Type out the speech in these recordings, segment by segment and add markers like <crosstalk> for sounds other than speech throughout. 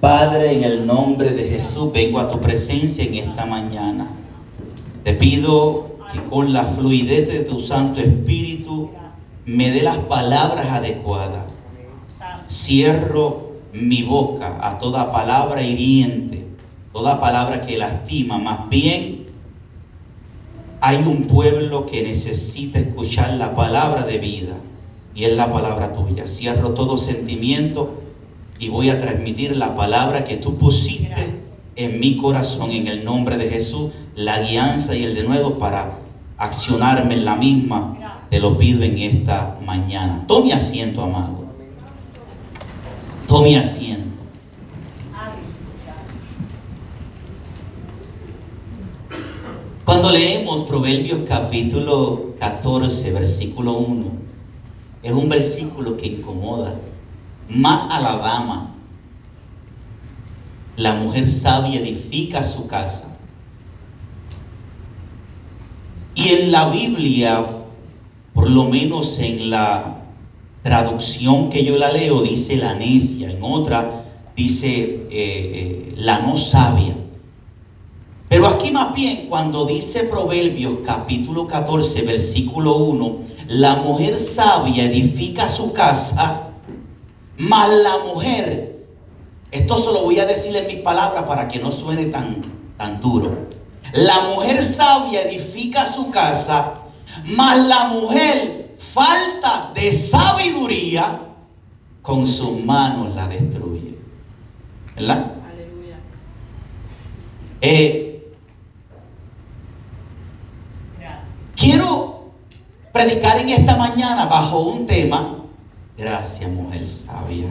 Padre, en el nombre de Jesús vengo a tu presencia en esta mañana. Te pido que con la fluidez de tu Santo Espíritu me dé las palabras adecuadas. Cierro mi boca a toda palabra hiriente, toda palabra que lastima. Más bien, hay un pueblo que necesita escuchar la palabra de vida y es la palabra tuya. Cierro todo sentimiento y voy a transmitir la palabra que tú pusiste en mi corazón en el nombre de Jesús, la guianza y el denuedo para accionarme en la misma. Te lo pido en esta mañana. Tome asiento, amado. Tome asiento. Cuando leemos Proverbios capítulo 14, versículo 1, es un versículo que incomoda más a la dama. La mujer sabia edifica su casa. Y en la Biblia, por lo menos en la traducción que yo la leo, dice la necia, en otra dice eh, eh, la no sabia. Pero aquí más bien cuando dice Proverbios capítulo 14, versículo 1, la mujer sabia edifica su casa mas la mujer, esto se lo voy a decir en mis palabras para que no suene tan, tan duro. La mujer sabia edifica su casa, mas la mujer falta de sabiduría con sus manos la destruye. ¿Verdad? Aleluya. Eh, quiero predicar en esta mañana bajo un tema Gracias, mujer sabia.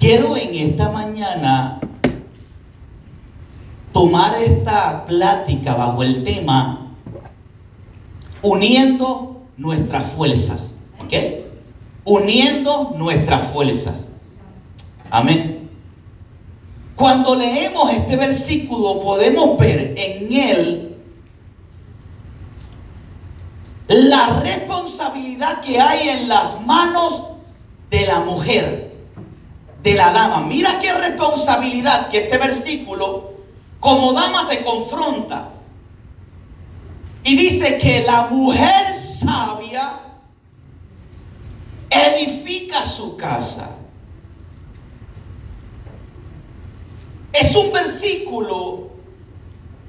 Quiero en esta mañana tomar esta plática bajo el tema uniendo nuestras fuerzas. ¿Ok? Uniendo nuestras fuerzas. Amén. Cuando leemos este versículo podemos ver en él la responsabilidad que hay en las manos de la mujer, de la dama. Mira qué responsabilidad que este versículo como dama te confronta. Y dice que la mujer sabia edifica su casa. Es un versículo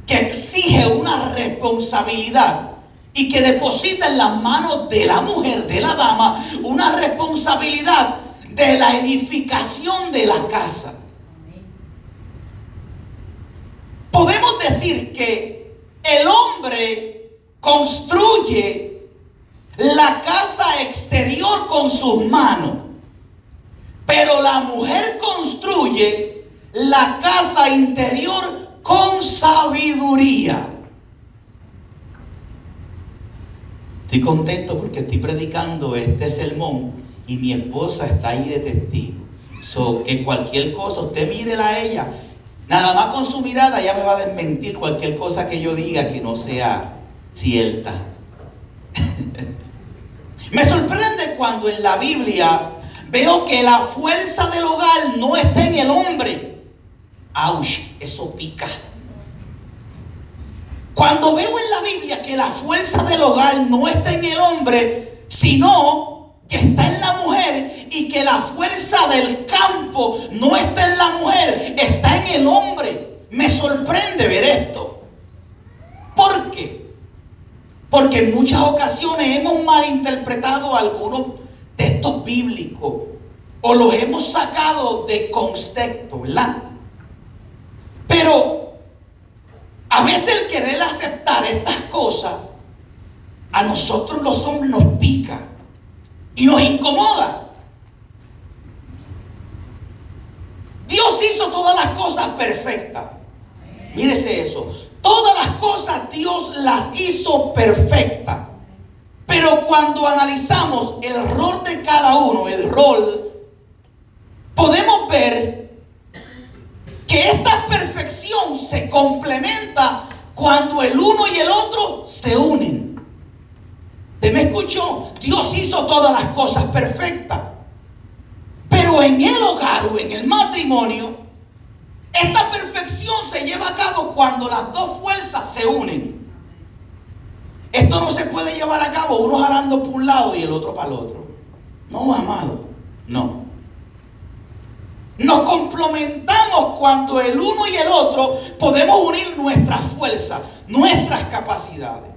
que exige una responsabilidad y que deposita en las manos de la mujer, de la dama, una responsabilidad de la edificación de la casa. Podemos decir que el hombre construye la casa exterior con sus manos, pero la mujer construye la casa interior con sabiduría. Estoy contento porque estoy predicando este sermón y mi esposa está ahí de testigo. So, que cualquier cosa, usted mírela a ella. Nada más con su mirada ya me va a desmentir cualquier cosa que yo diga que no sea cierta. <laughs> me sorprende cuando en la Biblia veo que la fuerza del hogar no está en el hombre. ¡Auch! Eso pica. Cuando veo en la Biblia que la fuerza del hogar no está en el hombre, sino que está en la mujer y que la fuerza del campo no está en la mujer, está en el hombre. Me sorprende ver esto. ¿Por qué? Porque en muchas ocasiones hemos malinterpretado algunos textos bíblicos o los hemos sacado de contexto, ¿verdad? Pero a veces el querer aceptar estas cosas, a nosotros los hombres nos pica y nos incomoda. Dios hizo todas las cosas perfectas. Mírese eso. Todas las cosas Dios las hizo perfectas. Pero cuando analizamos el rol de cada uno, el rol, podemos ver que esta perfección se complementa cuando el uno y el otro se unen. Te me escuchó. Dios hizo todas las cosas perfectas. Pero en el hogar o en el matrimonio, esta perfección se lleva a cabo cuando las dos fuerzas se unen. Esto no se puede llevar a cabo uno jalando por un lado y el otro para el otro. No, amado, no. Nos complementamos cuando el uno y el otro podemos unir nuestras fuerzas, nuestras capacidades.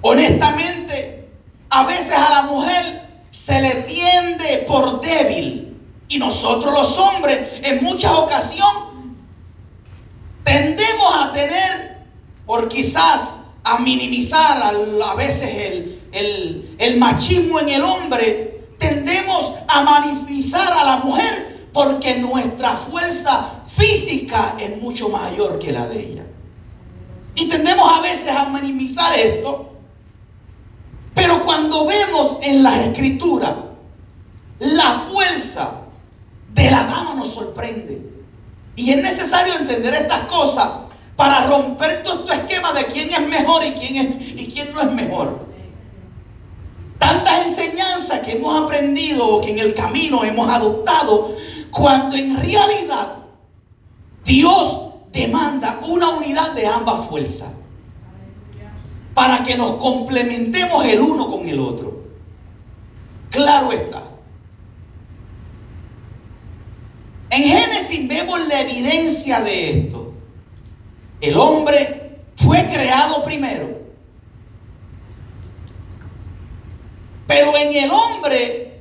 Honestamente, a veces a la mujer se le tiende por débil y nosotros los hombres en muchas ocasiones tendemos a tener, por quizás a minimizar a, veces el, el machismo en el hombre, tendemos a manifestar a la mujer porque nuestra fuerza física es mucho mayor que la de ella. Y tendemos a veces a minimizar esto. Pero cuando vemos en las escrituras la fuerza de la dama nos sorprende. Y es necesario entender estas cosas para romper todo este esquema de quién es mejor y quién, es, y quién no es mejor. Tantas enseñanzas que hemos aprendido o que en el camino hemos adoptado, cuando en realidad Dios demanda una unidad de ambas fuerzas para que nos complementemos el uno con el otro. Claro está. En Génesis vemos la evidencia de esto. El hombre fue creado primero. Pero en el hombre,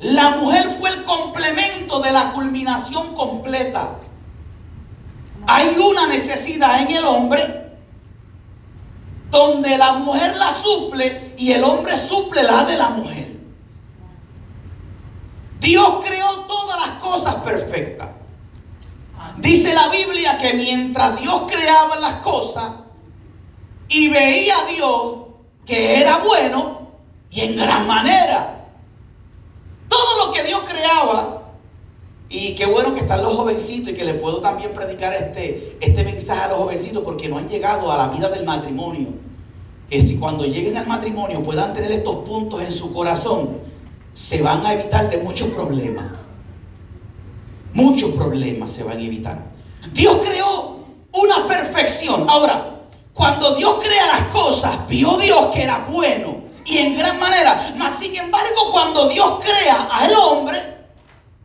la mujer fue el complemento de la culminación completa. Hay una necesidad en el hombre donde la mujer la suple y el hombre suple la de la mujer. Dios creó todas las cosas perfectas. Dice la Biblia que mientras Dios creaba las cosas y veía a Dios que era bueno y en gran manera, todo lo que Dios creaba, y qué bueno que están los jovencitos y que le puedo también predicar este, este mensaje a los jovencitos porque no han llegado a la vida del matrimonio. Que si cuando lleguen al matrimonio puedan tener estos puntos en su corazón se van a evitar de muchos problemas. Muchos problemas se van a evitar. Dios creó una perfección. Ahora, cuando Dios crea las cosas, vio Dios que era bueno y en gran manera. Mas, sin embargo, cuando Dios crea al hombre,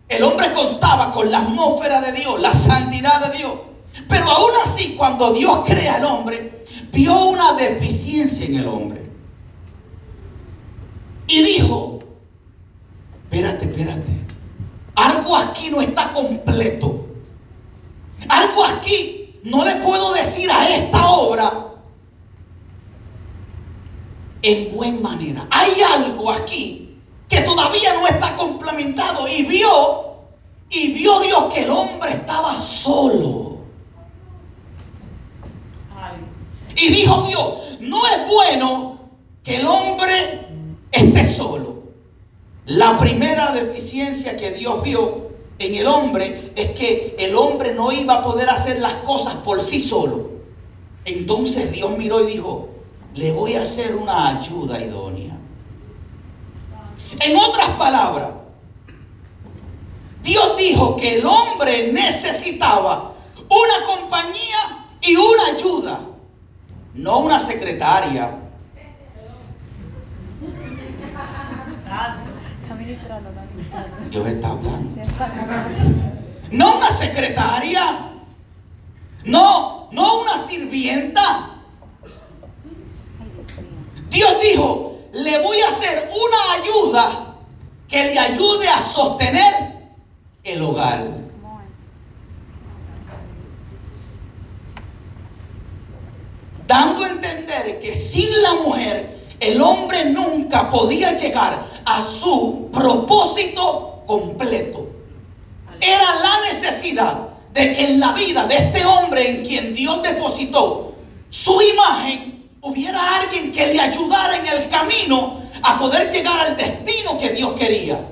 el hombre contaba con la atmósfera de Dios, la santidad de Dios. Pero aún así, cuando Dios crea al hombre, vio una deficiencia en el hombre. Y dijo, espérate, espérate. Algo aquí no está completo. Algo aquí no le puedo decir a esta obra en buena manera. Hay algo aquí que todavía no está complementado y vio y vio Dios que el hombre estaba solo. Y dijo Dios, no es bueno que el hombre esté solo. La primera deficiencia que Dios vio en el hombre es que el hombre no iba a poder hacer las cosas por sí solo. Entonces Dios miró y dijo, le voy a hacer una ayuda idónea. En otras palabras, Dios dijo que el hombre necesitaba una compañía y una ayuda, no una secretaria, Dios está hablando. No una secretaria. No, no una sirvienta. Dios dijo, le voy a hacer una ayuda que le ayude a sostener el hogar. Dando a entender que sin la mujer el hombre nunca podía llegar a su propósito completo. Era la necesidad de que en la vida de este hombre en quien Dios depositó su imagen, hubiera alguien que le ayudara en el camino a poder llegar al destino que Dios quería.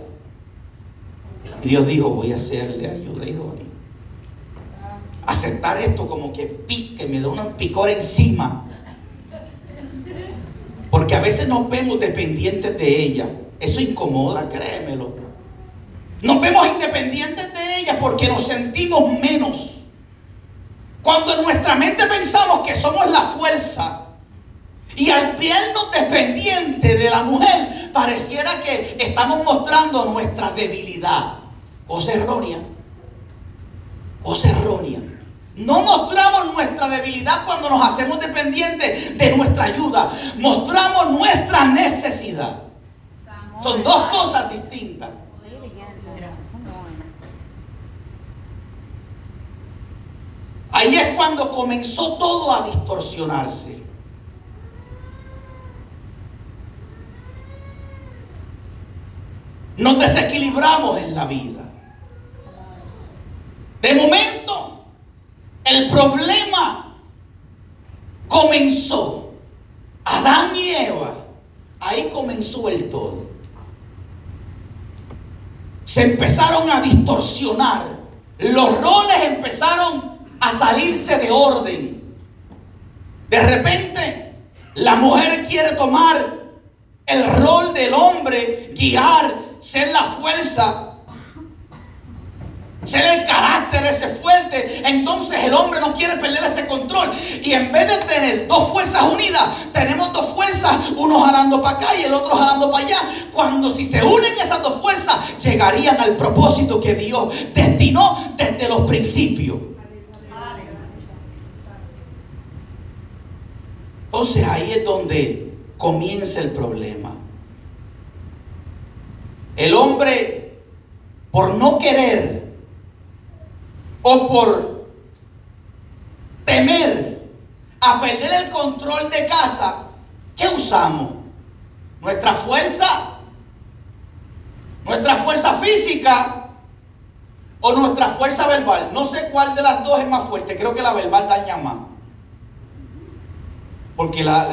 Y Dios dijo, voy a hacerle ayuda idónea. Aceptar esto como que pique, me da un picor encima. Porque a veces nos vemos dependientes de ella. Eso incomoda, créemelo. Nos vemos independientes de ella porque nos sentimos menos. Cuando en nuestra mente pensamos que somos la fuerza y al vernos dependientes de la mujer, pareciera que estamos mostrando nuestra debilidad. Cosa errónea. Cosa errónea. No mostramos nuestra debilidad cuando nos hacemos dependientes de nuestra ayuda. Mostramos nuestra necesidad. Son dos cosas distintas. Ahí es cuando comenzó todo a distorsionarse. Nos desequilibramos en la vida. De momento, el problema comenzó. Adán y Eva, ahí comenzó el todo. Se empezaron a distorsionar. Los roles empezaron a salirse de orden. De repente, la mujer quiere tomar el rol del hombre, guiar, ser la fuerza, ser el carácter ese fuerte. Entonces el hombre no quiere perder ese control. Y en vez de tener dos fuerzas unidas, tenemos dos fuerzas, uno jalando para acá y el otro jalando para allá. Cuando si se unen esas dos fuerzas, llegarían al propósito que Dios destinó desde los principios. Entonces ahí es donde comienza el problema. El hombre, por no querer o por temer a perder el control de casa, ¿qué usamos? Nuestra fuerza, nuestra fuerza física o nuestra fuerza verbal. No sé cuál de las dos es más fuerte, creo que la verbal daña más. Porque la,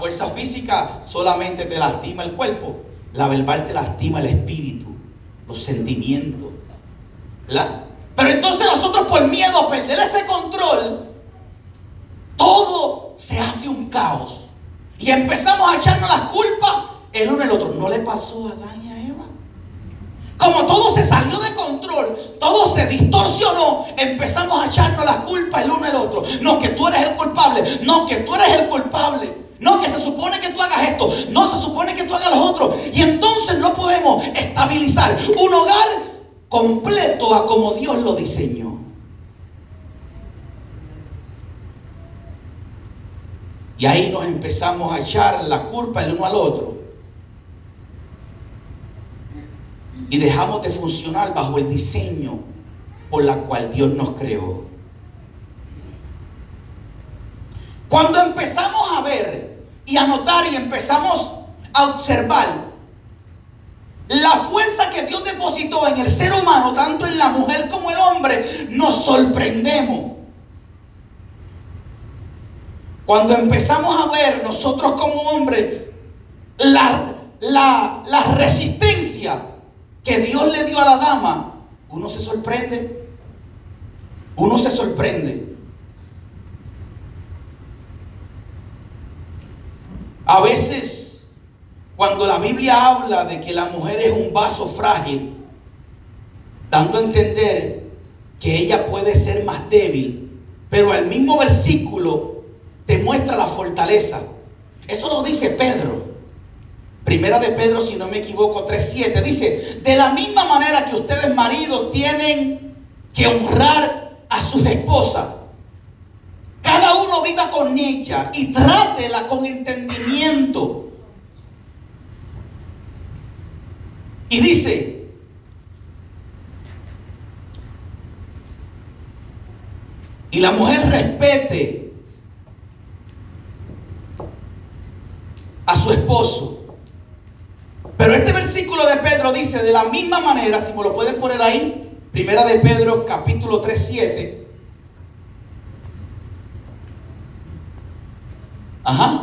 fuerza física solamente te lastima el cuerpo. La verbal te lastima el espíritu, los sentimientos. ¿verdad? Pero entonces nosotros por miedo a perder ese control, todo se hace un caos. Y empezamos a echarnos las culpas el uno el otro. ¿No le pasó a Adán como todo se salió de control, todo se distorsionó, empezamos a echarnos la culpa el uno al otro. No, que tú eres el culpable, no, que tú eres el culpable. No, que se supone que tú hagas esto, no se supone que tú hagas lo otro. Y entonces no podemos estabilizar un hogar completo a como Dios lo diseñó. Y ahí nos empezamos a echar la culpa el uno al otro. y dejamos de funcionar bajo el diseño por la cual Dios nos creó. Cuando empezamos a ver y a notar y empezamos a observar la fuerza que Dios depositó en el ser humano, tanto en la mujer como el hombre, nos sorprendemos. Cuando empezamos a ver nosotros como hombres la, la, la resistencia que Dios le dio a la dama, uno se sorprende. Uno se sorprende. A veces, cuando la Biblia habla de que la mujer es un vaso frágil, dando a entender que ella puede ser más débil, pero el mismo versículo te muestra la fortaleza. Eso lo dice Pedro. Primera de Pedro, si no me equivoco, 3.7. Dice, de la misma manera que ustedes maridos tienen que honrar a sus esposas. Cada uno viva con ella y trátela con entendimiento. Y dice, y la mujer respete a su esposo pero este versículo de Pedro dice de la misma manera, si me lo pueden poner ahí, primera de Pedro capítulo 3, 7. Ajá.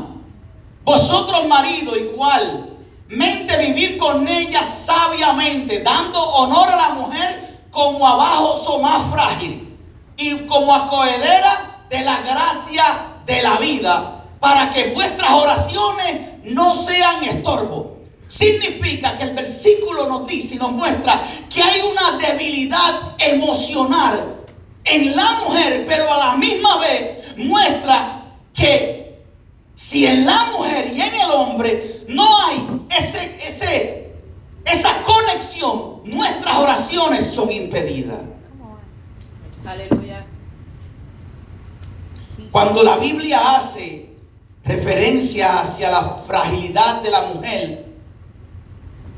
Vosotros marido igual, mente vivir con ella sabiamente, dando honor a la mujer como abajo son más frágil y como acohedera de la gracia de la vida para que vuestras oraciones no sean estorbo. Significa que el versículo nos dice y nos muestra que hay una debilidad emocional en la mujer, pero a la misma vez muestra que si en la mujer y en el hombre no hay ese, ese, esa conexión, nuestras oraciones son impedidas. Aleluya. Cuando la Biblia hace referencia hacia la fragilidad de la mujer,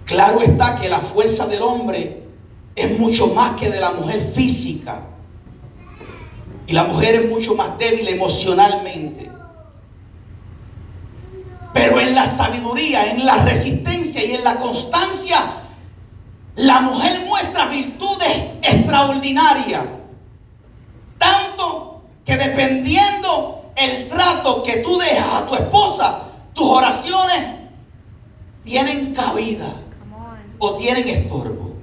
claro está que la fuerza del hombre es mucho más que de la mujer física. Y la mujer es mucho más débil emocionalmente. Pero en la sabiduría, en la resistencia y en la constancia, la mujer muestra virtudes extraordinarias. Tanto que dependiendo el trato que tú dejas a tu esposa, tus oraciones tienen cabida o tienen estorbo.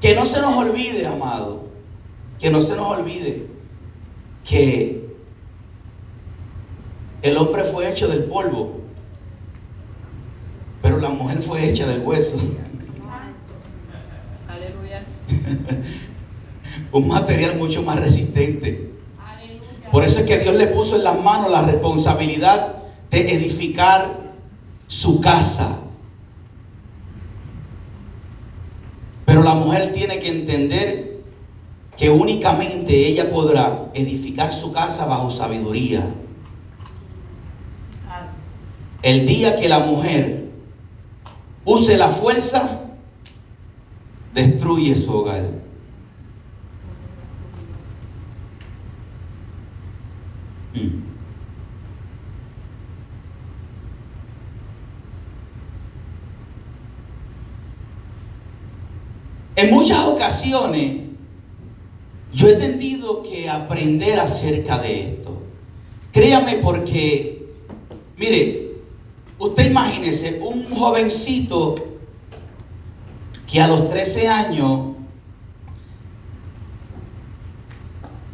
Que no se nos olvide, amado, que no se nos olvide que el hombre fue hecho del polvo, pero la mujer fue hecha del hueso. <laughs> Aleluya. Un material mucho más resistente. Por eso es que Dios le puso en las manos la responsabilidad de edificar su casa. Pero la mujer tiene que entender que únicamente ella podrá edificar su casa bajo sabiduría. El día que la mujer use la fuerza, destruye su hogar. Mm. En muchas ocasiones yo he entendido que aprender acerca de esto. Créame porque, mire, Usted imagínese un jovencito que a los 13 años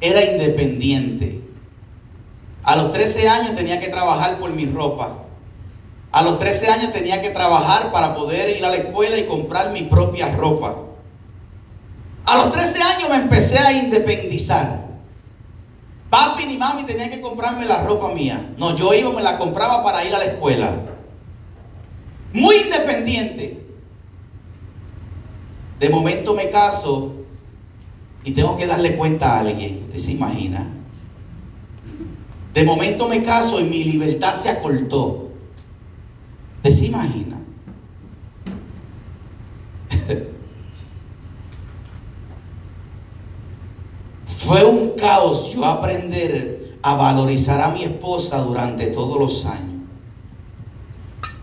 era independiente. A los 13 años tenía que trabajar por mi ropa. A los 13 años tenía que trabajar para poder ir a la escuela y comprar mi propia ropa. A los 13 años me empecé a independizar. Papi ni mami tenían que comprarme la ropa mía. No, yo iba, me la compraba para ir a la escuela muy independiente. De momento me caso y tengo que darle cuenta a alguien. ¿Usted se imagina? De momento me caso y mi libertad se acortó. ¿Usted se imagina? <laughs> Fue un caos yo aprender a valorizar a mi esposa durante todos los años.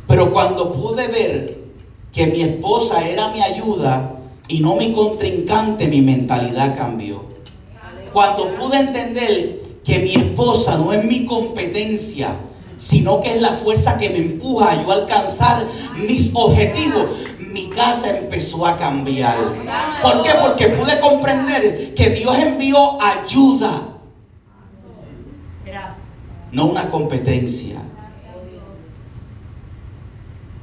Pero cuando pude ver que mi esposa era mi ayuda y no mi contrincante, mi mentalidad cambió. Cuando pude entender que mi esposa no es mi competencia, sino que es la fuerza que me empuja a yo alcanzar mis objetivos, mi casa empezó a cambiar. ¿Por qué? Porque pude comprender que Dios envió ayuda, no una competencia.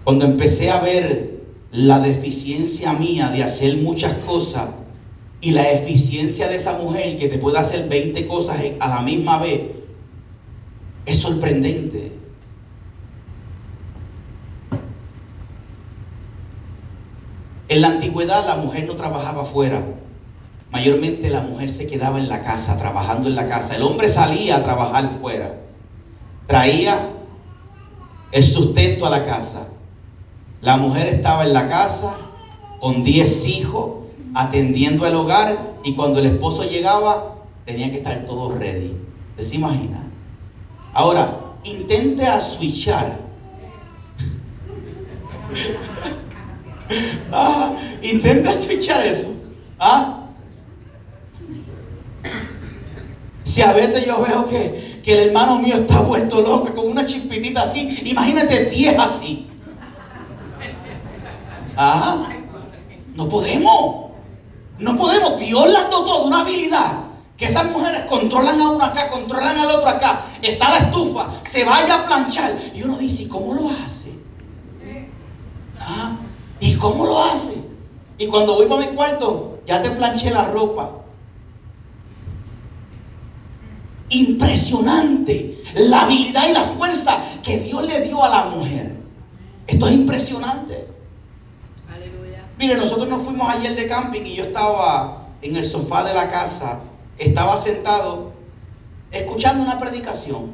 Cuando empecé a ver la deficiencia mía de hacer muchas cosas y la eficiencia de esa mujer que te puede hacer 20 cosas a la misma vez, es sorprendente. En la antigüedad la mujer no trabajaba afuera. Mayormente la mujer se quedaba en la casa, trabajando en la casa. El hombre salía a trabajar fuera. Traía el sustento a la casa. La mujer estaba en la casa con 10 hijos, atendiendo el hogar y cuando el esposo llegaba tenía que estar todo ready. ¿Se imagina? Ahora, intente a switchar. <laughs> ah, intente a switchar eso. ¿Ah? Si a veces yo veo que, que el hermano mío está vuelto loco con una chispitita así, imagínate 10 así. Ah, no podemos. No podemos. Dios las dotó de una habilidad que esas mujeres controlan a uno acá, controlan al otro acá, está la estufa, se vaya a planchar. Y uno dice, ¿y cómo lo hace? ¿Ah? ¿Y cómo lo hace? Y cuando voy para mi cuarto, ya te planché la ropa. Impresionante la habilidad y la fuerza que Dios le dio a la mujer. Esto es impresionante. Mire, nosotros nos fuimos ayer de camping y yo estaba en el sofá de la casa estaba sentado escuchando una predicación.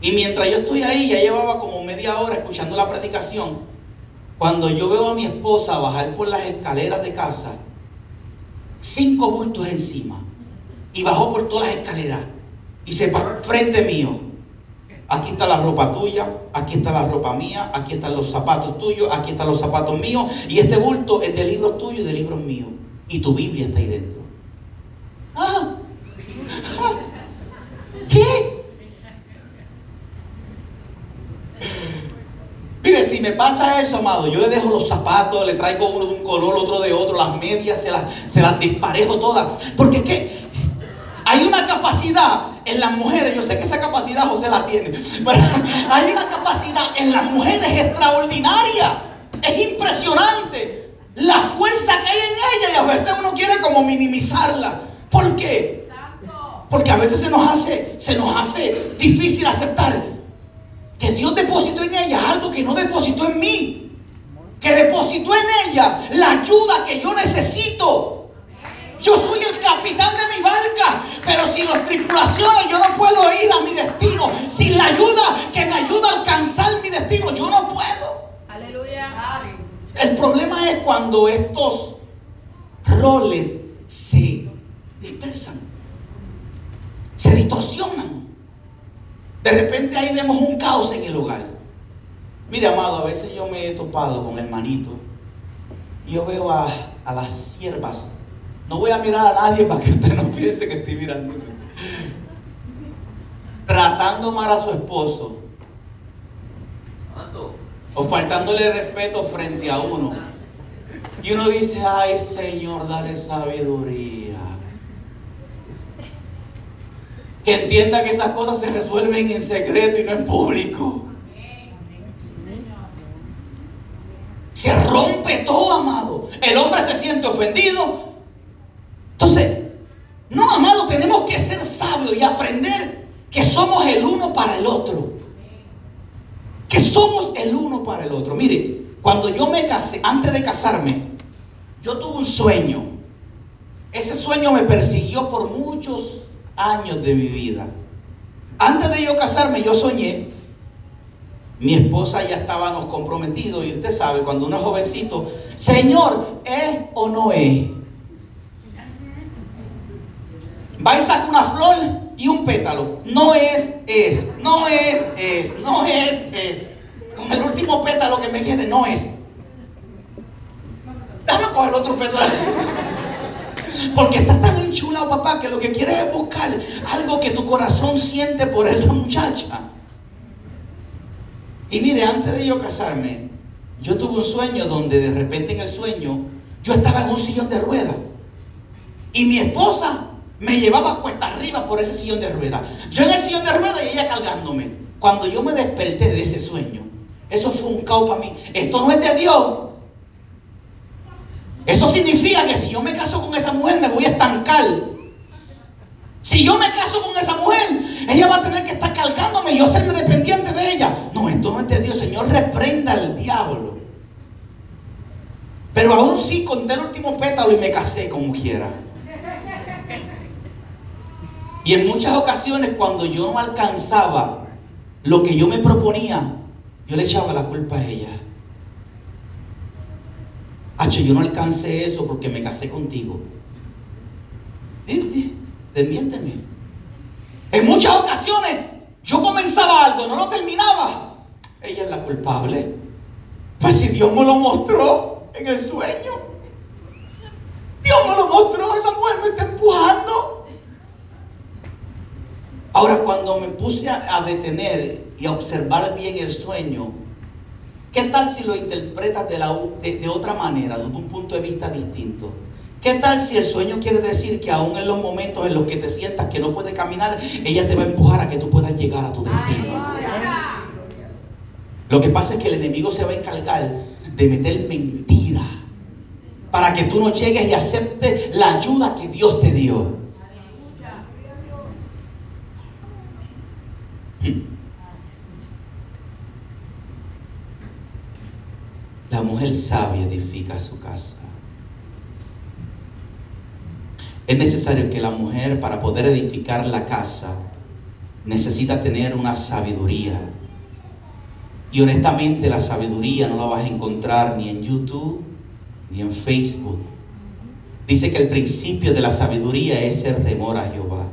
Y mientras yo estoy ahí, ya llevaba como media hora escuchando la predicación. Cuando yo veo a mi esposa bajar por las escaleras de casa, cinco bultos encima, y bajó por todas las escaleras, y se paró frente mío. Aquí está la ropa tuya, aquí está la ropa mía, aquí están los zapatos tuyos, aquí están los zapatos míos, y este bulto es de libros tuyos y de libros míos. Y tu Biblia está ahí dentro. Ah. <laughs> ¿Qué? Mire, si me pasa eso, amado, yo le dejo los zapatos, le traigo uno de un color, otro de otro, las medias, se las, se las disparejo todas. Porque ¿qué? Hay una capacidad en las mujeres, yo sé que esa capacidad José la tiene, pero <laughs> hay una capacidad en las mujeres extraordinaria. Es impresionante la fuerza que hay en ella y a veces uno quiere como minimizarla. ¿Por qué? Porque a veces se nos hace, se nos hace difícil aceptar que Dios depositó en ella algo que no depositó en mí. Que depositó en ella la ayuda que yo necesito. Yo soy el capitán de mi barca, pero sin las tripulaciones yo no puedo ir a mi destino. Sin la ayuda que me ayuda a alcanzar mi destino, yo no puedo. Aleluya. El problema es cuando estos roles se dispersan, se distorsionan. De repente ahí vemos un caos en el hogar. Mire, amado, a veces yo me he topado con hermanito y yo veo a, a las siervas. No voy a mirar a nadie para que usted no piense que estoy mirando. Tratando mal a su esposo. O faltándole respeto frente a uno. Y uno dice, ay Señor, dale sabiduría. Que entienda que esas cosas se resuelven en secreto y no en público. Se rompe todo, amado. El hombre se siente ofendido. Entonces, no, amado, tenemos que ser sabios y aprender que somos el uno para el otro. Que somos el uno para el otro. Mire, cuando yo me casé, antes de casarme, yo tuve un sueño. Ese sueño me persiguió por muchos años de mi vida. Antes de yo casarme, yo soñé. Mi esposa ya estábamos comprometidos y usted sabe, cuando uno es jovencito, Señor, ¿es o no es? Va y saca una flor y un pétalo. No es, es. No es, es. No es, es. Con el último pétalo que me quede, no es. Dame coger el otro pétalo. <laughs> Porque está tan enchulado, papá, que lo que quiere es buscar algo que tu corazón siente por esa muchacha. Y mire, antes de yo casarme, yo tuve un sueño donde de repente en el sueño yo estaba en un sillón de ruedas. Y mi esposa me llevaba cuesta arriba por ese sillón de ruedas. Yo en el sillón de ruedas y ella cargándome. Cuando yo me desperté de ese sueño, eso fue un caos para mí. Esto no es de Dios. Eso significa que si yo me caso con esa mujer me voy a estancar. Si yo me caso con esa mujer, ella va a tener que estar cargándome y yo serme dependiente de ella. No, esto no es de Dios. Señor, reprenda al diablo. Pero aún sí conté el último pétalo y me casé como quiera. Y en muchas ocasiones cuando yo no alcanzaba lo que yo me proponía, yo le echaba la culpa a ella. H, yo no alcancé eso porque me casé contigo. Desmiénteme. En muchas ocasiones yo comenzaba algo, no lo terminaba. Ella es la culpable. Pues si Dios me lo mostró en el sueño. Dios me lo mostró, esa mujer me está empujando. Ahora cuando me puse a, detener y a observar bien el sueño, ¿qué tal si lo interpretas de, la, de otra manera, desde un punto de vista distinto? ¿Qué tal si el sueño quiere decir que aún en los momentos en los que te sientas que no puedes caminar, ella te va a empujar a que tú puedas llegar a tu destino? Lo que pasa es que el enemigo se va a encargar de meter mentira para que tú no llegues y aceptes la ayuda que Dios te dio. La mujer sabia edifica su casa. Es necesario que la mujer para poder edificar la casa necesita tener una sabiduría. Y honestamente la sabiduría no la vas a encontrar ni en YouTube ni en Facebook. Dice que el principio de la sabiduría es el temor a Jehová.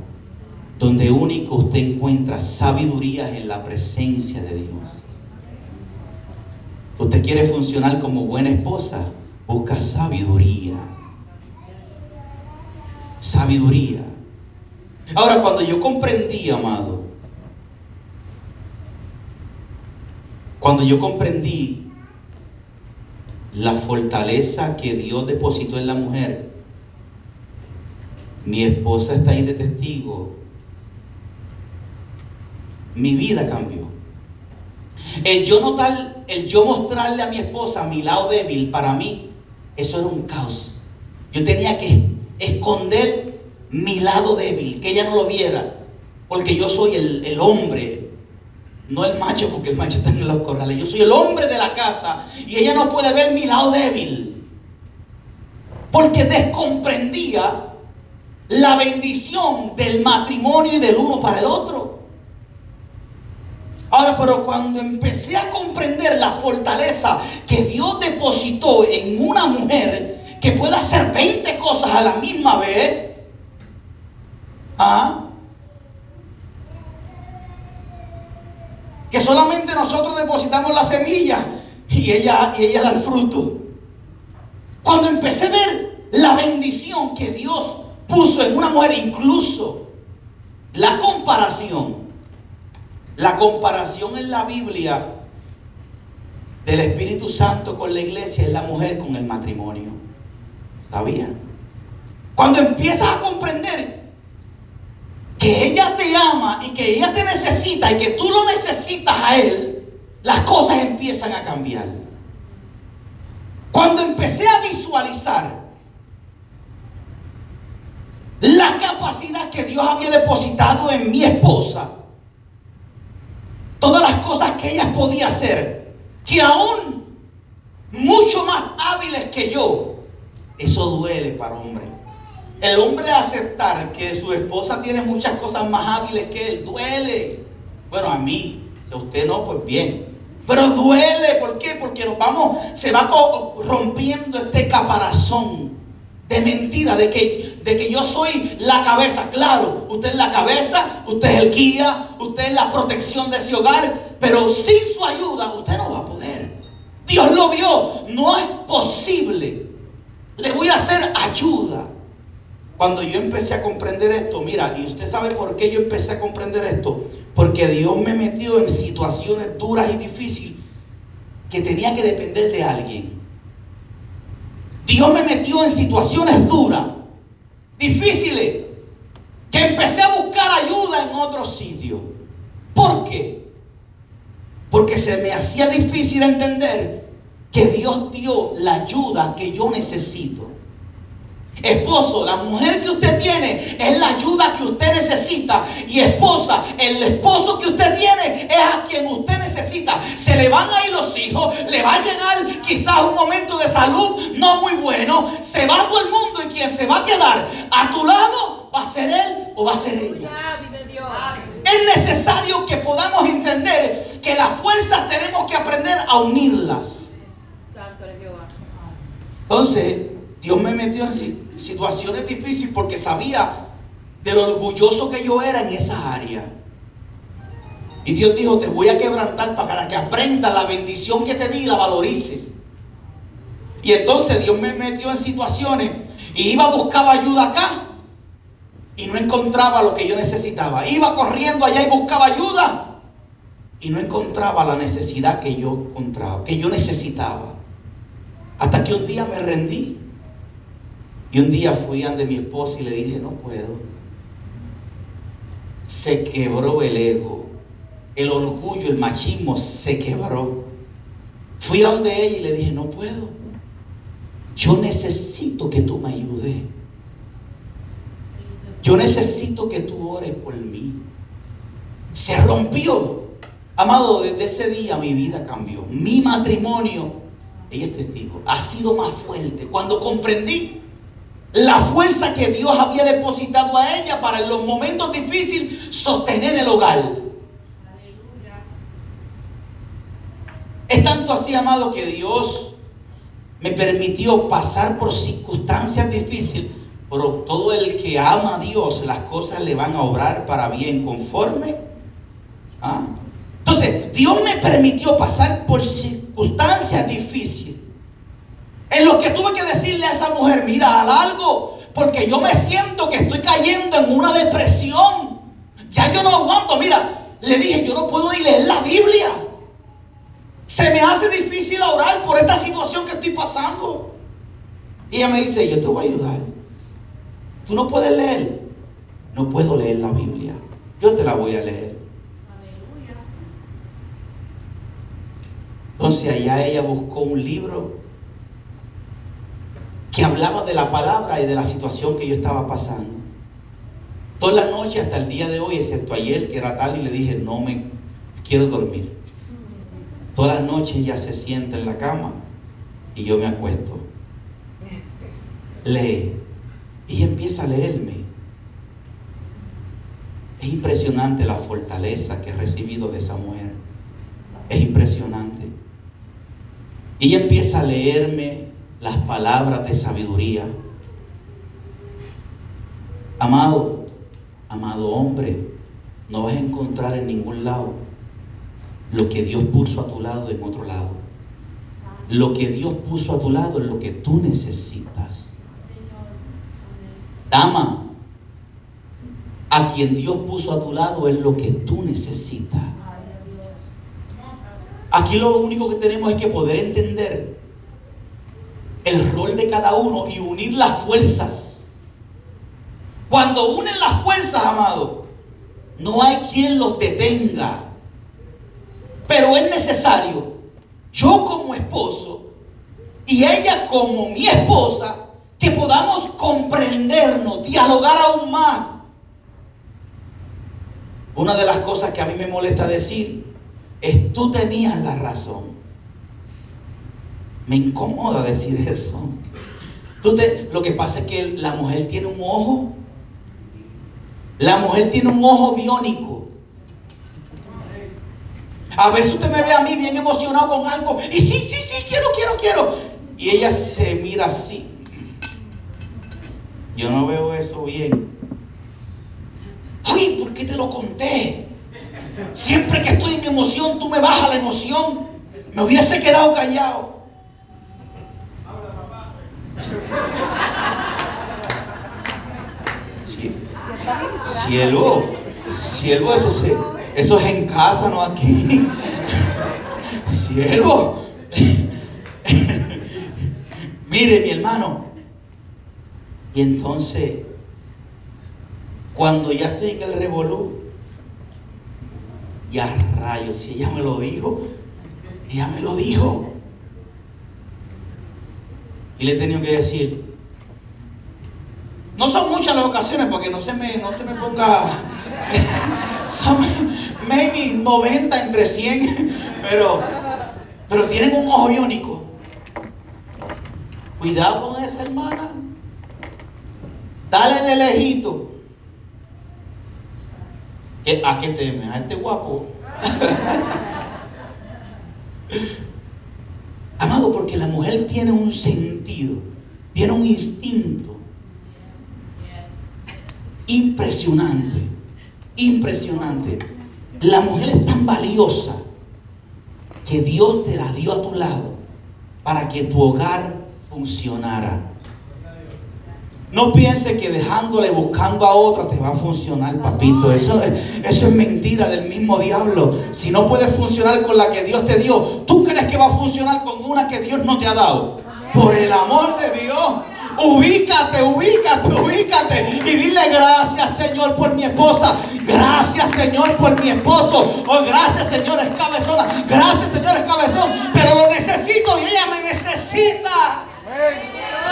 Donde único usted encuentra sabiduría en la presencia de Dios. Usted quiere funcionar como buena esposa, busca sabiduría. Sabiduría. Ahora, cuando yo comprendí, amado, cuando yo comprendí la fortaleza que Dios depositó en la mujer, mi esposa está ahí de testigo, mi vida cambió. El yo notar, el yo mostrarle a mi esposa mi lado débil, para mí, eso era un caos. Yo tenía que esconder mi lado débil, que ella no lo viera, porque yo soy el, el hombre, no el macho, porque el macho está en los corrales. Yo soy el hombre de la casa y ella no puede ver mi lado débil, porque descomprendía la bendición del matrimonio y del uno para el otro. Ahora, pero cuando empecé a comprender la fortaleza que Dios depositó en una mujer que pueda hacer 20 cosas a la misma vez, ¿ah? que solamente nosotros depositamos la semilla y ella, y ella da el fruto. Cuando empecé a ver la bendición que Dios puso en una mujer, incluso la comparación la comparación en la Biblia del Espíritu Santo con la iglesia es la mujer con el matrimonio. ¿Sabía? Cuando empiezas a comprender que ella te ama y que ella te necesita y que tú lo necesitas a él, las cosas empiezan a cambiar. Cuando empecé a visualizar la capacidad que Dios había depositado en mi esposa, todas las cosas que ella podía hacer, que aún mucho más hábiles que yo, eso duele para hombre. El hombre aceptar que su esposa tiene muchas cosas más hábiles que él, duele. Bueno, a mí, a usted no, pues bien. Pero duele, ¿por qué? Porque vamos, se va rompiendo este caparazón de mentira, de que, de que yo soy la cabeza. Claro, usted es la cabeza, usted es el guía, usted es la protección de ese hogar, pero sin su ayuda usted no va a poder. Dios lo vio, no es posible. Le voy a hacer ayuda. Cuando yo empecé a comprender esto, mira, y usted sabe por qué yo empecé a comprender esto, porque Dios me metió en situaciones duras y difíciles que tenía que depender de alguien. Dios me metió en situaciones duras, difíciles, que empecé a buscar ayuda en otros sitios. ¿Por qué? Porque se me hacía difícil entender que Dios dio la ayuda que yo necesito. Esposo, la mujer que usted tiene es la ayuda que usted necesita. Y esposa, el esposo que usted tiene es a quien usted necesita. Se le van a ir los hijos, le va a llegar quizás un momento de salud no muy bueno. Se va todo el mundo y quien se va a quedar a tu lado va a ser él o va a ser ella. Es necesario que podamos entender que las fuerzas tenemos que aprender a unirlas. Entonces, Dios me metió en situaciones difíciles porque sabía de lo orgulloso que yo era en esa área. Y Dios dijo, te voy a quebrantar para que aprendas la bendición que te di y la valorices. Y entonces Dios me metió en situaciones y iba a buscar ayuda acá y no encontraba lo que yo necesitaba. Iba corriendo allá y buscaba ayuda y no encontraba la necesidad que yo encontraba, que yo necesitaba. Hasta que un día me rendí Y un día fui ante mi esposa y le dije, no puedo. Se quebró el ego, el orgullo, el machismo se quebró. Fui a donde ella y le dije, no puedo. Yo necesito que tú me ayudes. Yo necesito que tú ores por mí. Se rompió. Amado, desde ese día mi vida cambió. Mi matrimonio, ella es testigo, ha sido más fuerte. Cuando comprendí la fuerza que Dios había depositado a ella para en los momentos difíciles sostener el hogar. Es tanto así, amado, que Dios me permitió pasar por circunstancias difíciles, pero todo el que ama a Dios, las cosas le van a obrar para bien conforme. ¿ah? Entonces, Dios me permitió pasar por circunstancias difíciles, en lo que tuve que decirle a esa mujer, mira, algo, porque yo me siento que estoy cayendo en una depresión. Ya yo no aguanto, mira, le dije, yo no puedo ni leer la Biblia. Se me hace difícil orar por esta situación que estoy pasando. Y ella me dice, yo te voy a ayudar. Tú no puedes leer. No puedo leer la Biblia. Yo te la voy a leer. Entonces allá ella buscó un libro que hablaba de la palabra y de la situación que yo estaba pasando. Toda la noche hasta el día de hoy, excepto ayer que era tarde y le dije, no me quiero dormir. Todas las noches ella se sienta en la cama y yo me acuesto. Lee. Y empieza a leerme. Es impresionante la fortaleza que he recibido de esa mujer. Es impresionante. Y empieza a leerme las palabras de sabiduría. Amado, amado hombre, no vas a encontrar en ningún lado lo que Dios puso a tu lado en otro lado. Lo que Dios puso a tu lado es lo que tú necesitas. Dama, a quien Dios puso a tu lado es lo que tú necesitas. Aquí lo único que tenemos es que poder entender el rol de cada uno y unir las fuerzas. Cuando unen las fuerzas, amado, no hay quien los detenga. Pero es necesario, yo como esposo y ella como mi esposa, que podamos comprendernos, dialogar aún más. Una de las cosas que a mí me molesta decir es, tú tenías la razón. Me incomoda decir eso. Tú lo que pasa es que la mujer tiene un ojo. La mujer tiene un ojo biónico. A veces usted me ve a mí bien emocionado con algo y sí, sí, sí, quiero, quiero, quiero. Y ella se mira así. Yo no veo eso bien. Ay, ¿por qué te lo conté? Siempre que estoy en emoción, tú me bajas la emoción. Me hubiese quedado callado. Cielo, cielo, eso sí. Eso es en casa, no aquí. <laughs> Cielo. <laughs> Mire, mi hermano. Y entonces, cuando ya estoy en el revolú, ya rayos, si ella me lo dijo, ella me lo dijo. Y le he tenido que decir, no son muchas las ocasiones porque no se me, no se me ponga. <laughs> son maybe 90 entre 100, pero, pero tienen un ojo iónico. Cuidado con esa hermana. Dale de lejito. ¿A qué temes? ¿A este guapo? <laughs> Amado, porque la mujer tiene un sentido, tiene un instinto impresionante, impresionante. La mujer es tan valiosa que Dios te la dio a tu lado para que tu hogar funcionara. No piense que dejándole buscando a otra te va a funcionar, papito. Eso, eso es mentira del mismo diablo. Si no puedes funcionar con la que Dios te dio, ¿tú crees que va a funcionar con una que Dios no te ha dado? Por el amor de Dios. Ubícate, ubícate, ubícate. Y dile gracias, Señor, por mi esposa. Gracias, Señor, por mi esposo. Oh, gracias, Señor, es cabezona. Gracias, Señor, es cabezón. Pero lo necesito y ella me necesita.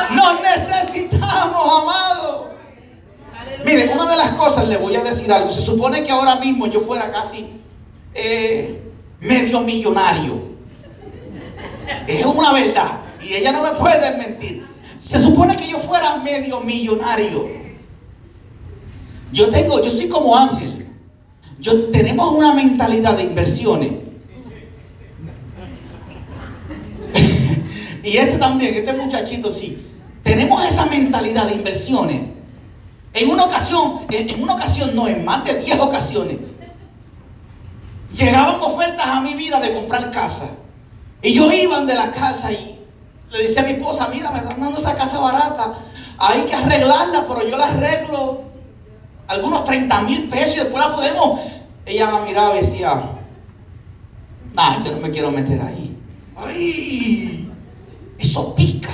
Nos necesitamos, amado. Mire, una de las cosas, le voy a decir algo. Se supone que ahora mismo yo fuera casi eh, medio millonario. Es una verdad. Y ella no me puede mentir. Se supone que yo fuera medio millonario. Yo tengo, yo soy como Ángel. Yo tenemos una mentalidad de inversiones. <laughs> y este también, este muchachito sí. Tenemos esa mentalidad de inversiones. En una ocasión, en una ocasión no, en más de 10 ocasiones, llegaban ofertas a mi vida de comprar casa. Y yo iba de la casa y le decía a mi esposa, mira, me están dando esa casa barata, hay que arreglarla, pero yo la arreglo algunos 30 mil pesos y después la podemos. Ella me miraba y decía, nah, yo no me quiero meter ahí. Ay, eso pica.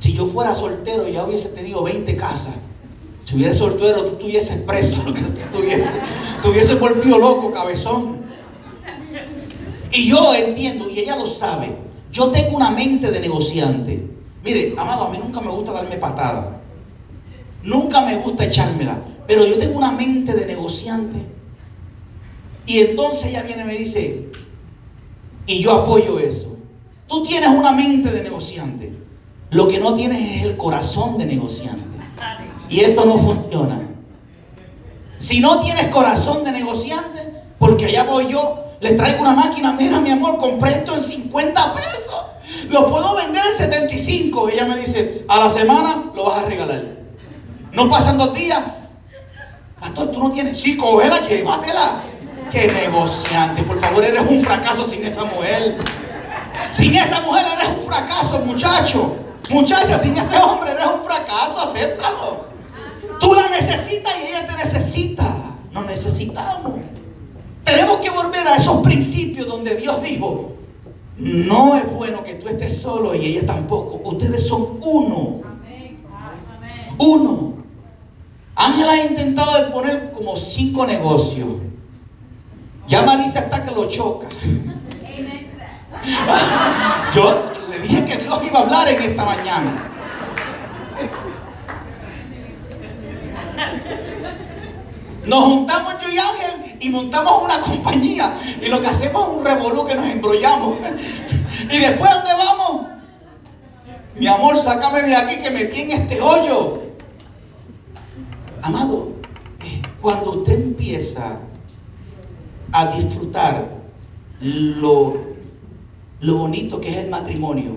Si yo fuera soltero ya hubiese tenido 20 casas. Si hubiera soltero, tú estuvieses preso, tú tuviese, tuviese volvido loco, cabezón. Y yo entiendo, y ella lo sabe, yo tengo una mente de negociante. Mire, amado, a mí nunca me gusta darme patada. Nunca me gusta echármela. Pero yo tengo una mente de negociante. Y entonces ella viene y me dice, y yo apoyo eso. Tú tienes una mente de negociante. Lo que no tienes es el corazón de negociante. Y esto no funciona. Si no tienes corazón de negociante, porque allá voy yo le traigo una máquina, mira mi amor, compré esto en 50 pesos. Lo puedo vender en 75. Ella me dice, a la semana lo vas a regalar. No pasan dos días. Pastor, tú no tienes. Sí, cógela, llévatela. Qué negociante. Por favor, eres un fracaso sin esa mujer. Sin esa mujer eres un fracaso, muchacho. Muchacha, sin ese hombre eres un fracaso. Acéptalo. Tú la necesitas y ella te necesita. Nos necesitamos. Tenemos que volver a esos principios donde Dios dijo, no es bueno que tú estés solo y ella tampoco. Ustedes son uno. Uno. Ángela ha intentado poner como cinco negocios. Ya Marisa hasta que lo choca. <laughs> Yo le dije que Dios iba a hablar en esta mañana. Nos juntamos yo y Ángel y montamos una compañía. Y lo que hacemos es un revolú que nos embrollamos. y después, ¿dónde vamos? Mi amor, sácame de aquí que me tiene este hoyo. Amado, eh, cuando usted empieza a disfrutar lo, lo bonito que es el matrimonio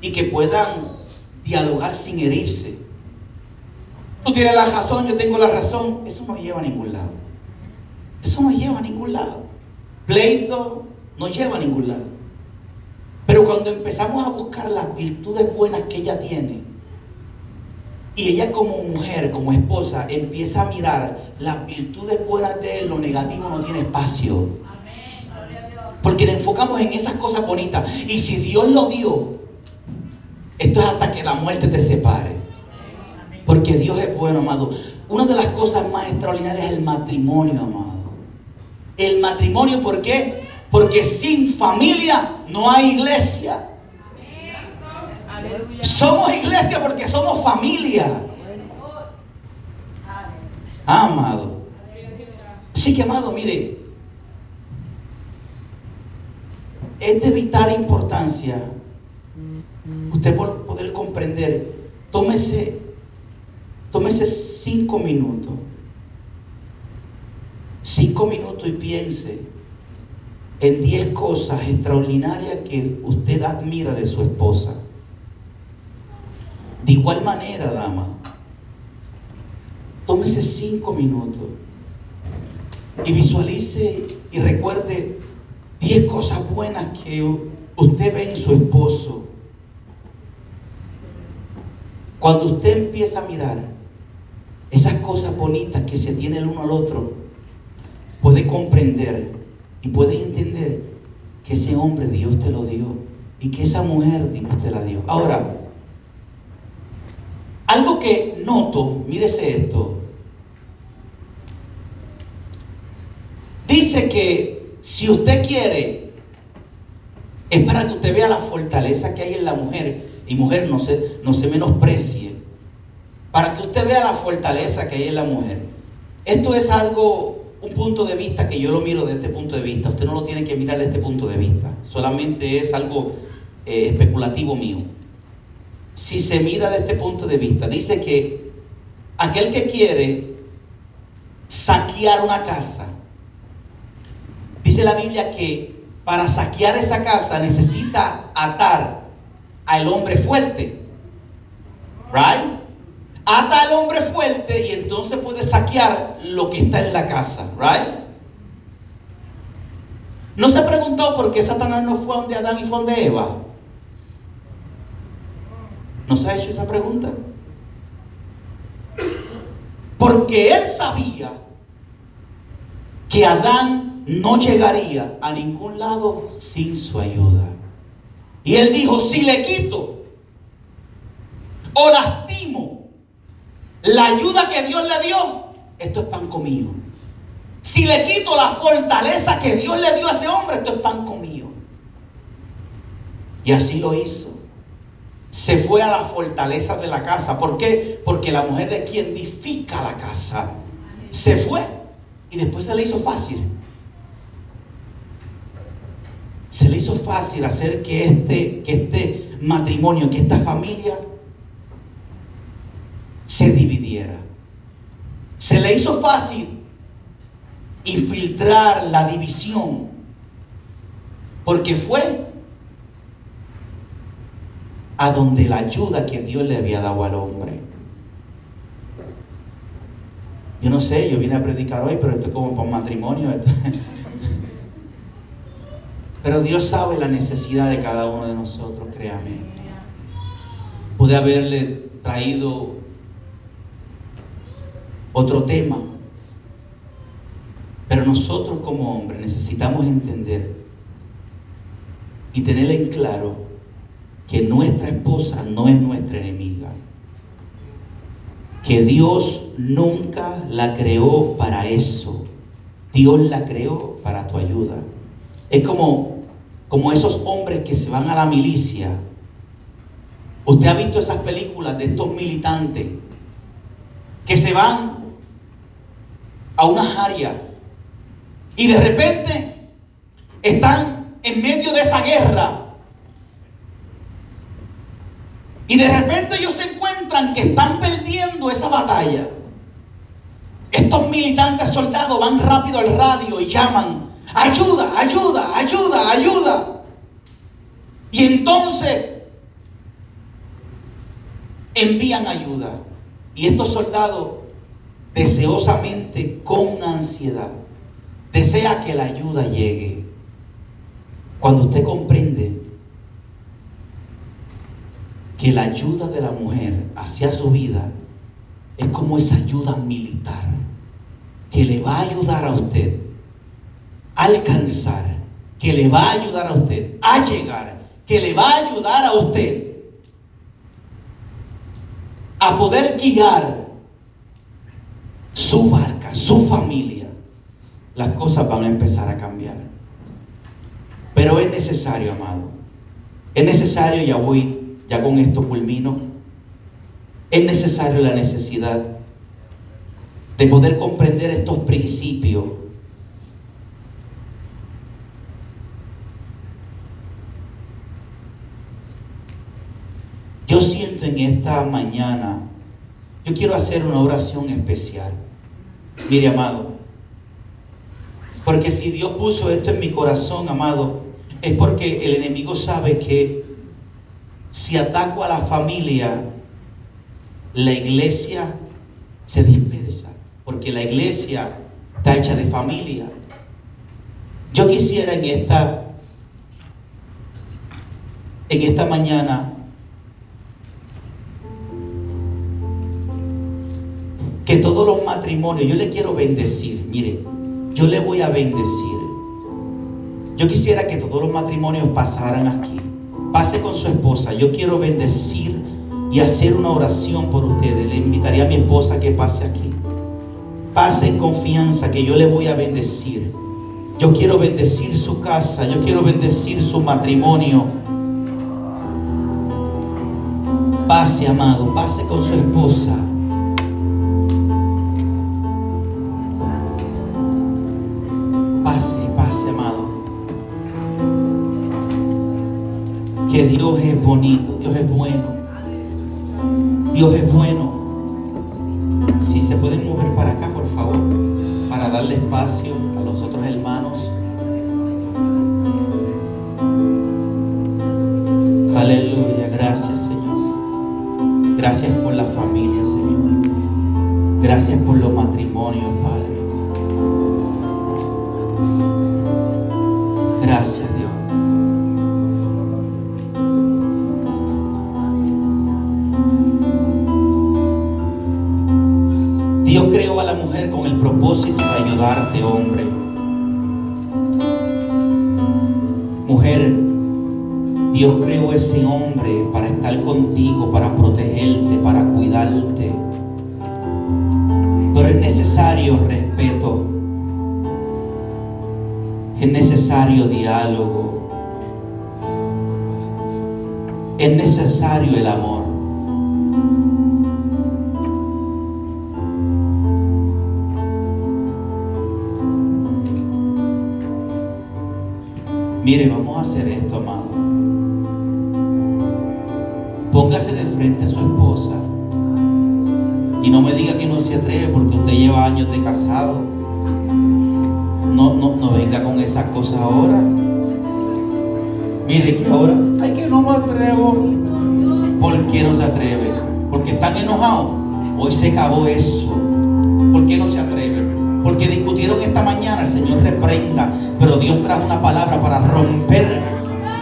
y que puedan dialogar sin herirse, Tú tienes la razón, yo tengo la razón. Eso no lleva a ningún lado. Eso no lleva a ningún lado. Pleito no lleva a ningún lado. Pero cuando empezamos a buscar las virtudes buenas que ella tiene, y ella como mujer, como esposa, empieza a mirar las virtudes buenas de él, lo negativo no tiene espacio. Porque le enfocamos en esas cosas bonitas. Y si Dios lo dio, esto es hasta que la muerte te separe. Porque Dios es bueno, amado. Una de las cosas más extraordinarias es el matrimonio, amado. El matrimonio, ¿por qué? Porque sin familia no hay iglesia. Somos iglesia porque somos familia. amado. Así que, amado, mire, es de vital importancia usted por poder comprender. Tómese Tómese cinco minutos. Cinco minutos y piense en diez cosas extraordinarias que usted admira de su esposa. De igual manera, dama, tómese cinco minutos y visualice y recuerde diez cosas buenas que usted ve en su esposo. Cuando usted empieza a mirar esas cosas bonitas que se tiene el uno al otro, puede comprender y puede entender que ese hombre Dios te lo dio y que esa mujer Dios te la dio. Ahora, algo que noto, mírese esto. Dice que si usted quiere, es para que usted vea la fortaleza que hay en la mujer. Y mujer, no se, no se menosprecie. Para que usted vea la fortaleza que hay en la mujer. Esto es algo, un punto de vista que yo lo miro desde este punto de vista. Usted no lo tiene que mirar desde este punto de vista. Solamente es algo eh, especulativo mío si se mira de este punto de vista, dice que aquel que quiere saquear una casa, dice la Biblia que para saquear esa casa necesita atar al hombre fuerte. Right? Ata al hombre fuerte y entonces puede saquear lo que está en la casa. Right? ¿No se ha preguntado por qué Satanás no fue donde Adán y fue donde Eva? ¿No se ha hecho esa pregunta? Porque él sabía que Adán no llegaría a ningún lado sin su ayuda. Y él dijo, si le quito o lastimo la ayuda que Dios le dio, esto es pan comido. Si le quito la fortaleza que Dios le dio a ese hombre, esto es pan comido. Y así lo hizo se fue a la fortaleza de la casa. ¿Por qué? Porque la mujer es quien edifica la casa. Se fue y después se le hizo fácil. Se le hizo fácil hacer que este, que este matrimonio, que esta familia se dividiera. Se le hizo fácil infiltrar la división. Porque fue a donde la ayuda que Dios le había dado al hombre. Yo no sé, yo vine a predicar hoy, pero esto es como para un matrimonio. Pero Dios sabe la necesidad de cada uno de nosotros, créame. Pude haberle traído otro tema, pero nosotros como hombres necesitamos entender y tener en claro que nuestra esposa no es nuestra enemiga. Que Dios nunca la creó para eso. Dios la creó para tu ayuda. Es como, como esos hombres que se van a la milicia. Usted ha visto esas películas de estos militantes que se van a una área y de repente están en medio de esa guerra y de repente ellos se encuentran que están perdiendo esa batalla. Estos militantes soldados van rápido al radio y llaman, ayuda, ayuda, ayuda, ayuda. Y entonces envían ayuda. Y estos soldados deseosamente, con ansiedad, desea que la ayuda llegue. Cuando usted comprende que la ayuda de la mujer hacia su vida es como esa ayuda militar que le va a ayudar a usted alcanzar, que le va a ayudar a usted a llegar, que le va a ayudar a usted a poder guiar su barca, su familia. Las cosas van a empezar a cambiar. Pero es necesario, amado. Es necesario, ya voy ya con esto culmino, es necesario la necesidad de poder comprender estos principios. Yo siento en esta mañana, yo quiero hacer una oración especial. Mire, amado, porque si Dios puso esto en mi corazón, amado, es porque el enemigo sabe que si ataco a la familia, la iglesia se dispersa, porque la iglesia está hecha de familia. Yo quisiera en esta en esta mañana que todos los matrimonios, yo le quiero bendecir, mire, yo le voy a bendecir. Yo quisiera que todos los matrimonios pasaran aquí Pase con su esposa. Yo quiero bendecir y hacer una oración por ustedes. Le invitaría a mi esposa que pase aquí. Pase en confianza que yo le voy a bendecir. Yo quiero bendecir su casa. Yo quiero bendecir su matrimonio. Pase, amado. Pase con su esposa. Que Dios es bonito, Dios es bueno. Dios es bueno. Si se pueden mover para acá, por favor, para darle espacio a los otros hermanos. Aleluya, gracias Señor. Gracias por la familia, Señor. Gracias por los matrimonios, Es necesario el amor. Mire, vamos a hacer esto, amado. Póngase de frente a su esposa. Y no me diga que no se atreve porque usted lleva años de casado. No, no, no venga con esa cosa ahora. Mire que ahora, ay que no me atrevo. ¿Por qué no se atreve? Porque están enojados. Hoy se acabó eso. ¿Por qué no se atreve? Porque discutieron esta mañana, el Señor reprenda. Pero Dios trajo una palabra para romper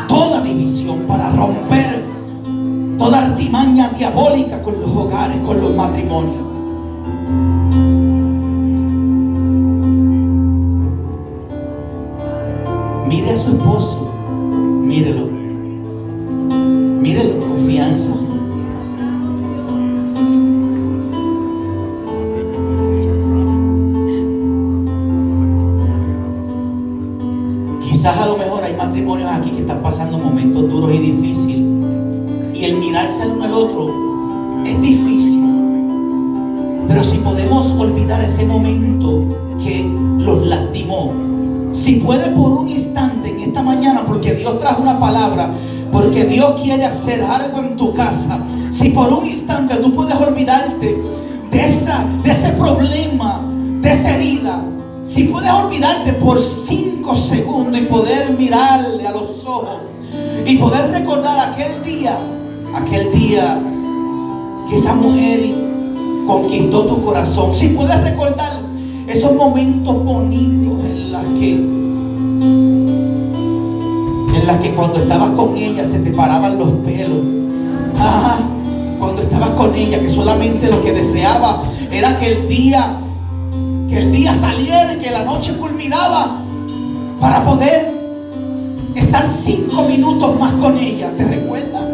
toda división, para romper toda artimaña diabólica con los hogares, con los matrimonios. Mire a su esposo, dormire la Dios quiere hacer algo en tu casa, si por un instante tú puedes olvidarte de, de ese problema, de esa herida, si puedes olvidarte por cinco segundos y poder mirarle a los ojos y poder recordar aquel día, aquel día que esa mujer conquistó tu corazón. Si puedes recordar esos momentos bonitos en las que en las que cuando estabas con ella se te paraban los pelos. Ah, cuando estabas con ella que solamente lo que deseaba era que el día que el día saliera que la noche culminaba para poder estar cinco minutos más con ella. ¿Te recuerdas?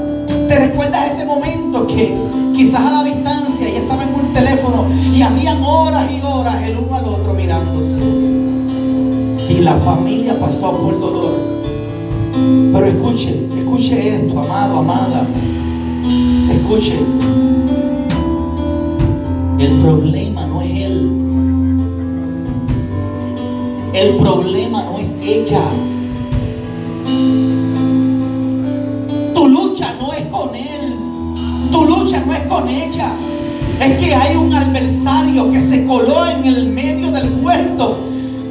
¿Te recuerdas ese momento que quizás a la distancia ella estaba en un teléfono y habían horas y horas el uno al otro mirándose? Si la familia pasó por dolor. Pero escuche, escuche esto, amado, amada. Escuche. El problema no es él. El problema no es ella. Tu lucha no es con él. Tu lucha no es con ella. Es que hay un adversario que se coló en el medio del huerto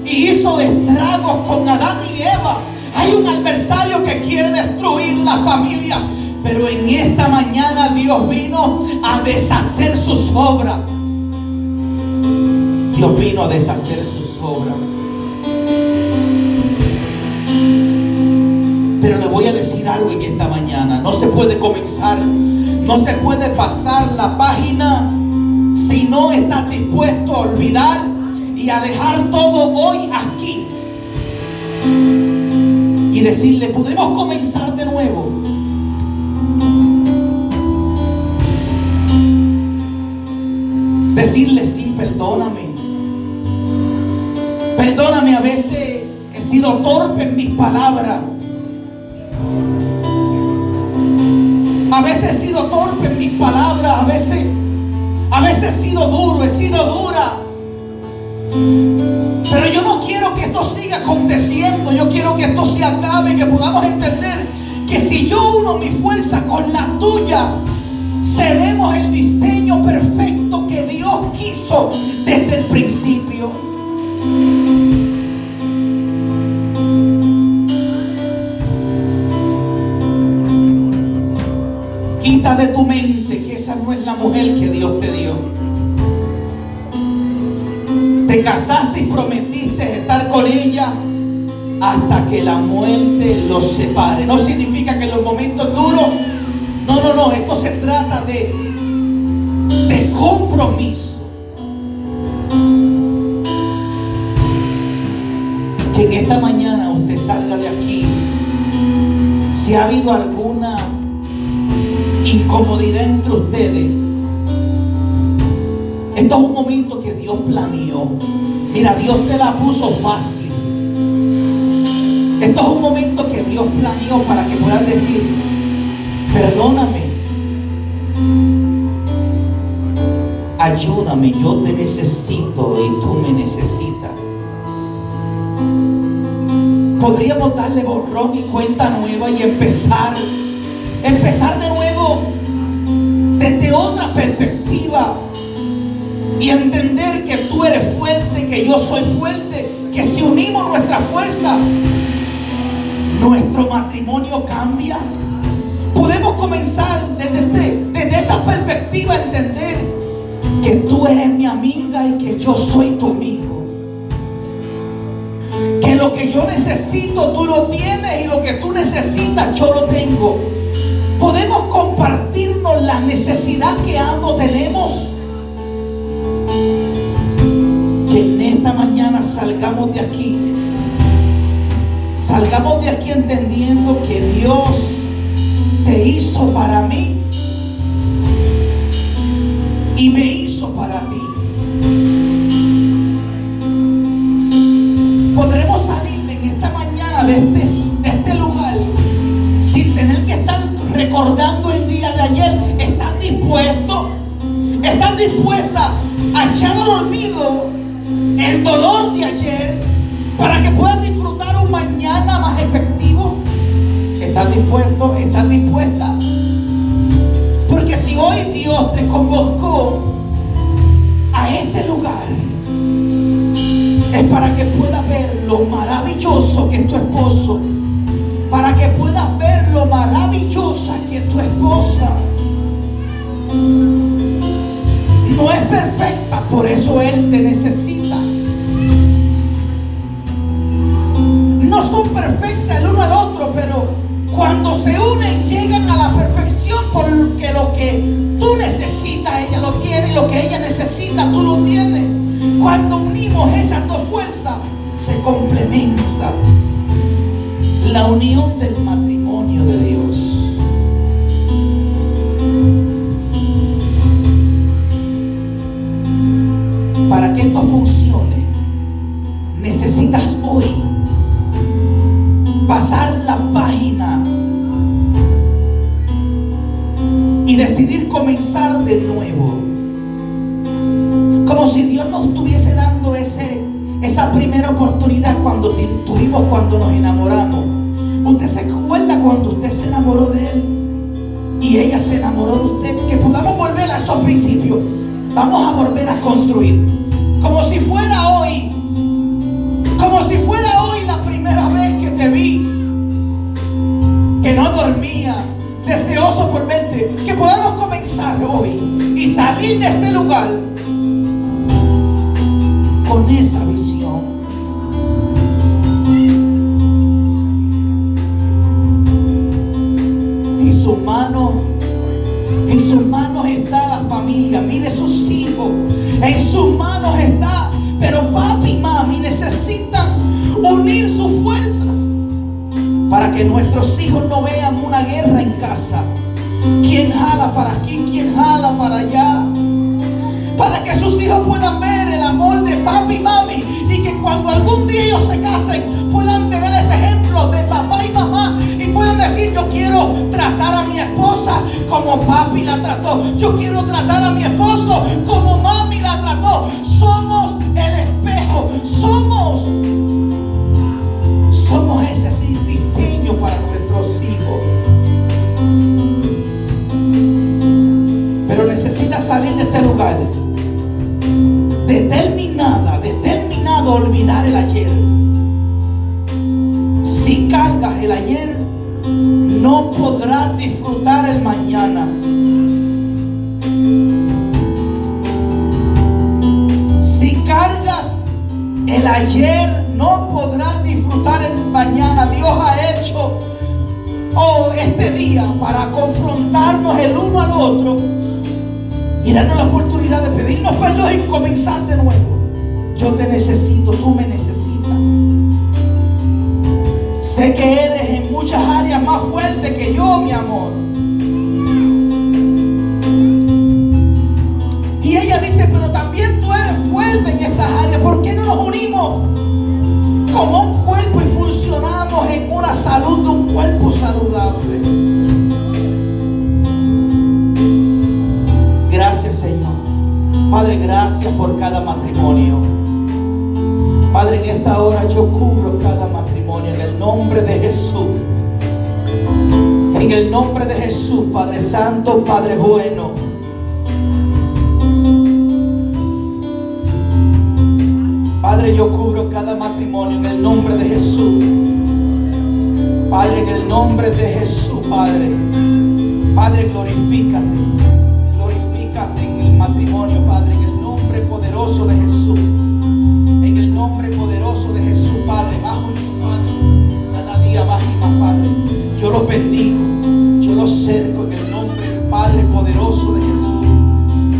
y hizo estragos con Adán y Eva. Hay un adversario que quiere destruir la familia. Pero en esta mañana Dios vino a deshacer sus obras. Dios vino a deshacer sus obras. Pero le voy a decir algo en esta mañana. No se puede comenzar, no se puede pasar la página si no estás dispuesto a olvidar y a dejar todo hoy aquí y decirle, podemos comenzar de nuevo. Decirle, sí, perdóname. Perdóname, a veces he sido torpe en mis palabras. A veces he sido torpe en mis palabras, a veces, a veces he sido duro, he sido dura. Pero yo no esto siga aconteciendo, yo quiero que esto se acabe, que podamos entender que si yo uno mi fuerza con la tuya, seremos el diseño perfecto que Dios quiso desde el principio. Quita de tu mente Te casaste y prometiste estar con ella hasta que la muerte los separe. No significa que en los momentos duros, no, no, no, esto se trata de, de compromiso. Que en esta mañana usted salga de aquí. Si ha habido alguna incomodidad entre ustedes, esto es un momento que Dios planeó. Mira, Dios te la puso fácil. Esto es un momento que Dios planeó para que puedas decir, perdóname, ayúdame, yo te necesito y tú me necesitas. Podríamos darle borrón y cuenta nueva y empezar, empezar de nuevo desde otra perspectiva y entender que tú eres fuerte, que yo soy fuerte, que si unimos nuestra fuerza, nuestro matrimonio cambia. Podemos comenzar desde, este, desde esta perspectiva a entender que tú eres mi amiga y que yo soy tu amigo. Que lo que yo necesito tú lo tienes y lo que tú necesitas yo lo tengo. Podemos compartirnos la necesidad que ambos tenemos. Esta mañana salgamos de aquí Salgamos de aquí entendiendo que Dios te hizo para mí y me hizo para ti. Podremos salir en esta mañana de este, de este lugar sin tener que estar recordando el día de ayer. ¿Están dispuestos? ¿Están dispuestas a echar al olvido el dolor de ayer para que puedan disfrutar? mañana más efectivo? ¿Estás dispuesto? ¿Estás dispuesta? Porque si hoy Dios te convocó a este lugar, es para que puedas ver lo maravilloso que es tu esposo, para que puedas ver lo maravillosa que es tu esposa. No es perfecta, por eso Él te necesita. Perfectas el uno al otro, pero cuando se unen llegan a la perfección porque lo que tú necesitas ella lo tiene y lo que ella necesita tú lo tienes. Cuando unimos esas dos fuerzas se complementa la unión del matrimonio de Dios. Para que esto funcione, necesitas hoy pasar la página y decidir comenzar de nuevo. Como si Dios nos estuviese dando ese, esa primera oportunidad cuando tuvimos cuando nos enamoramos. Usted se acuerda cuando usted se enamoró de él y ella se enamoró de usted. Que podamos volver a esos principios. Vamos a volver a construir. Como si fuera hoy. Como si fuera hoy no dormía, deseoso por verte, que podamos comenzar hoy y salir de este lugar con esa que nuestros hijos no vean una guerra en casa. ¿Quién jala para aquí? ¿Quién jala para allá? Para que sus hijos puedan ver el amor de papi y mami y que cuando algún día ellos se casen puedan tener ese ejemplo de papá y mamá y puedan decir yo quiero tratar a mi esposa como papi la trató, yo quiero tratar a mi esposo como mami la trató. Somos el espejo, somos, salir de este lugar determinada, determinado a olvidar el ayer. Si cargas el ayer, no podrás disfrutar el mañana. Si cargas el ayer, no podrás disfrutar el mañana. Dios ha hecho oh, este día para confrontarnos el uno al otro y darnos la oportunidad de pedirnos perdón y comenzar de nuevo. Yo te necesito, tú me necesitas. Sé que eres en muchas áreas más fuerte que yo, mi amor. Y ella dice, pero también tú eres fuerte en estas áreas. ¿Por qué no nos unimos como un cuerpo y funcionamos en una salud de un cuerpo saludable? Padre, gracias por cada matrimonio. Padre, en esta hora yo cubro cada matrimonio en el nombre de Jesús. En el nombre de Jesús, Padre Santo, Padre bueno. Padre, yo cubro cada matrimonio en el nombre de Jesús. Padre, en el nombre de Jesús, Padre. Padre, glorifícate de Jesús. En el nombre poderoso de Jesús, Padre, más un Padre, cada día más y más, Padre. Yo los bendigo, yo los cerco en el nombre, Padre poderoso de Jesús.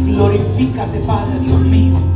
Glorifícate, Padre, Dios mío.